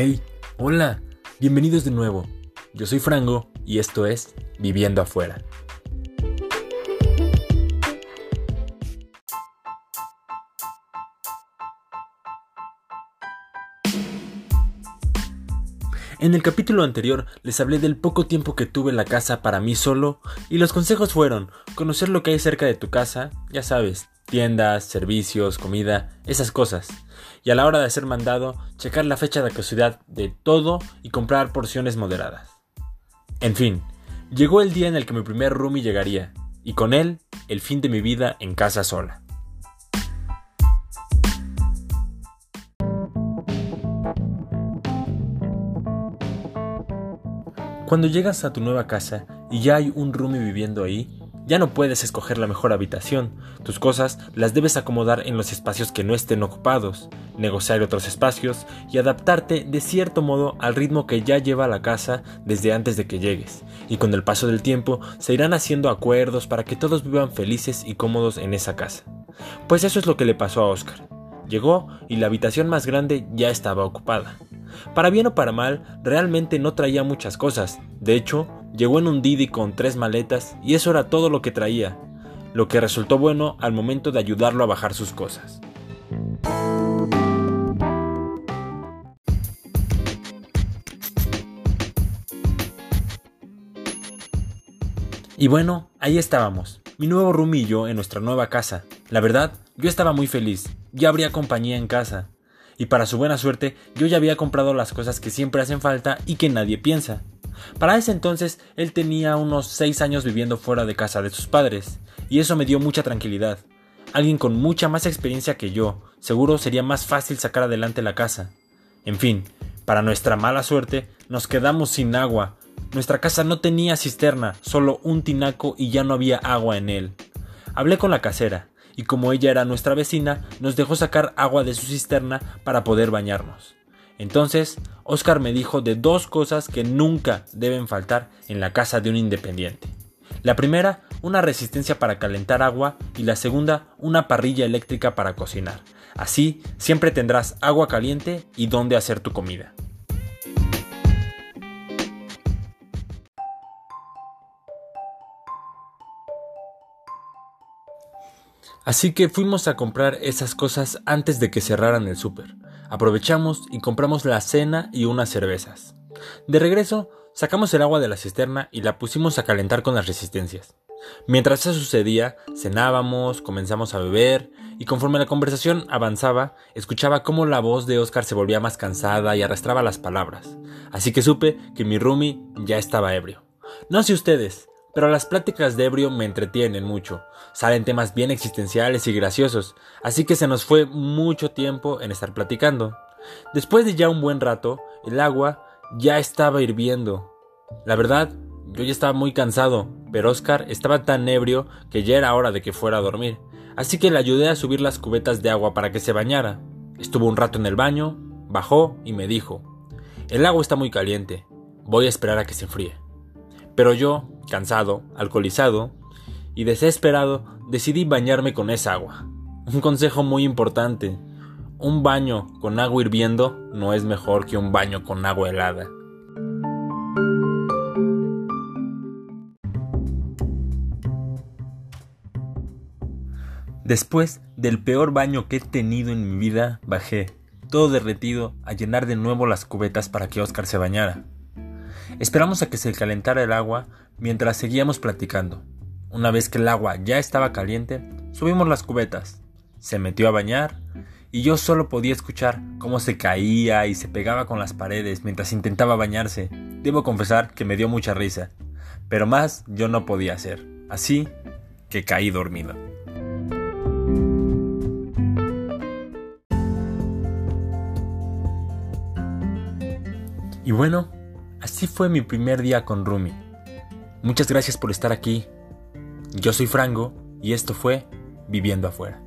Hey, hola, bienvenidos de nuevo. Yo soy Frango y esto es Viviendo afuera. En el capítulo anterior les hablé del poco tiempo que tuve en la casa para mí solo y los consejos fueron conocer lo que hay cerca de tu casa, ya sabes, tiendas, servicios, comida, esas cosas. Y a la hora de ser mandado, checar la fecha de caducidad de todo y comprar porciones moderadas. En fin, llegó el día en el que mi primer roomie llegaría, y con él el fin de mi vida en casa sola. Cuando llegas a tu nueva casa y ya hay un roomie viviendo ahí, ya no puedes escoger la mejor habitación, tus cosas las debes acomodar en los espacios que no estén ocupados, negociar otros espacios y adaptarte de cierto modo al ritmo que ya lleva la casa desde antes de que llegues, y con el paso del tiempo se irán haciendo acuerdos para que todos vivan felices y cómodos en esa casa. Pues eso es lo que le pasó a Oscar. Llegó y la habitación más grande ya estaba ocupada. Para bien o para mal, realmente no traía muchas cosas. De hecho, llegó en un Didi con tres maletas y eso era todo lo que traía, lo que resultó bueno al momento de ayudarlo a bajar sus cosas. Y bueno, ahí estábamos, mi nuevo rumillo en nuestra nueva casa. La verdad, yo estaba muy feliz, ya habría compañía en casa y para su buena suerte yo ya había comprado las cosas que siempre hacen falta y que nadie piensa. Para ese entonces él tenía unos 6 años viviendo fuera de casa de sus padres, y eso me dio mucha tranquilidad. Alguien con mucha más experiencia que yo, seguro sería más fácil sacar adelante la casa. En fin, para nuestra mala suerte, nos quedamos sin agua. Nuestra casa no tenía cisterna, solo un tinaco y ya no había agua en él. Hablé con la casera, y como ella era nuestra vecina, nos dejó sacar agua de su cisterna para poder bañarnos. Entonces, Oscar me dijo de dos cosas que nunca deben faltar en la casa de un independiente. La primera, una resistencia para calentar agua y la segunda, una parrilla eléctrica para cocinar. Así, siempre tendrás agua caliente y donde hacer tu comida. Así que fuimos a comprar esas cosas antes de que cerraran el súper. Aprovechamos y compramos la cena y unas cervezas. De regreso, sacamos el agua de la cisterna y la pusimos a calentar con las resistencias. Mientras eso sucedía, cenábamos, comenzamos a beber, y conforme la conversación avanzaba, escuchaba cómo la voz de Oscar se volvía más cansada y arrastraba las palabras. Así que supe que mi roomie ya estaba ebrio. No sé ustedes, pero las pláticas de ebrio me entretienen mucho. Salen temas bien existenciales y graciosos, así que se nos fue mucho tiempo en estar platicando. Después de ya un buen rato, el agua ya estaba hirviendo. La verdad, yo ya estaba muy cansado, pero Oscar estaba tan ebrio que ya era hora de que fuera a dormir, así que le ayudé a subir las cubetas de agua para que se bañara. Estuvo un rato en el baño, bajó y me dijo, el agua está muy caliente, voy a esperar a que se enfríe. Pero yo, cansado, alcoholizado y desesperado, decidí bañarme con esa agua. Un consejo muy importante. Un baño con agua hirviendo no es mejor que un baño con agua helada. Después del peor baño que he tenido en mi vida, bajé, todo derretido, a llenar de nuevo las cubetas para que Oscar se bañara. Esperamos a que se calentara el agua mientras seguíamos platicando. Una vez que el agua ya estaba caliente, subimos las cubetas. Se metió a bañar y yo solo podía escuchar cómo se caía y se pegaba con las paredes mientras intentaba bañarse. Debo confesar que me dio mucha risa, pero más yo no podía hacer. Así que caí dormido. Y bueno, Así fue mi primer día con Rumi. Muchas gracias por estar aquí. Yo soy Frango y esto fue Viviendo afuera.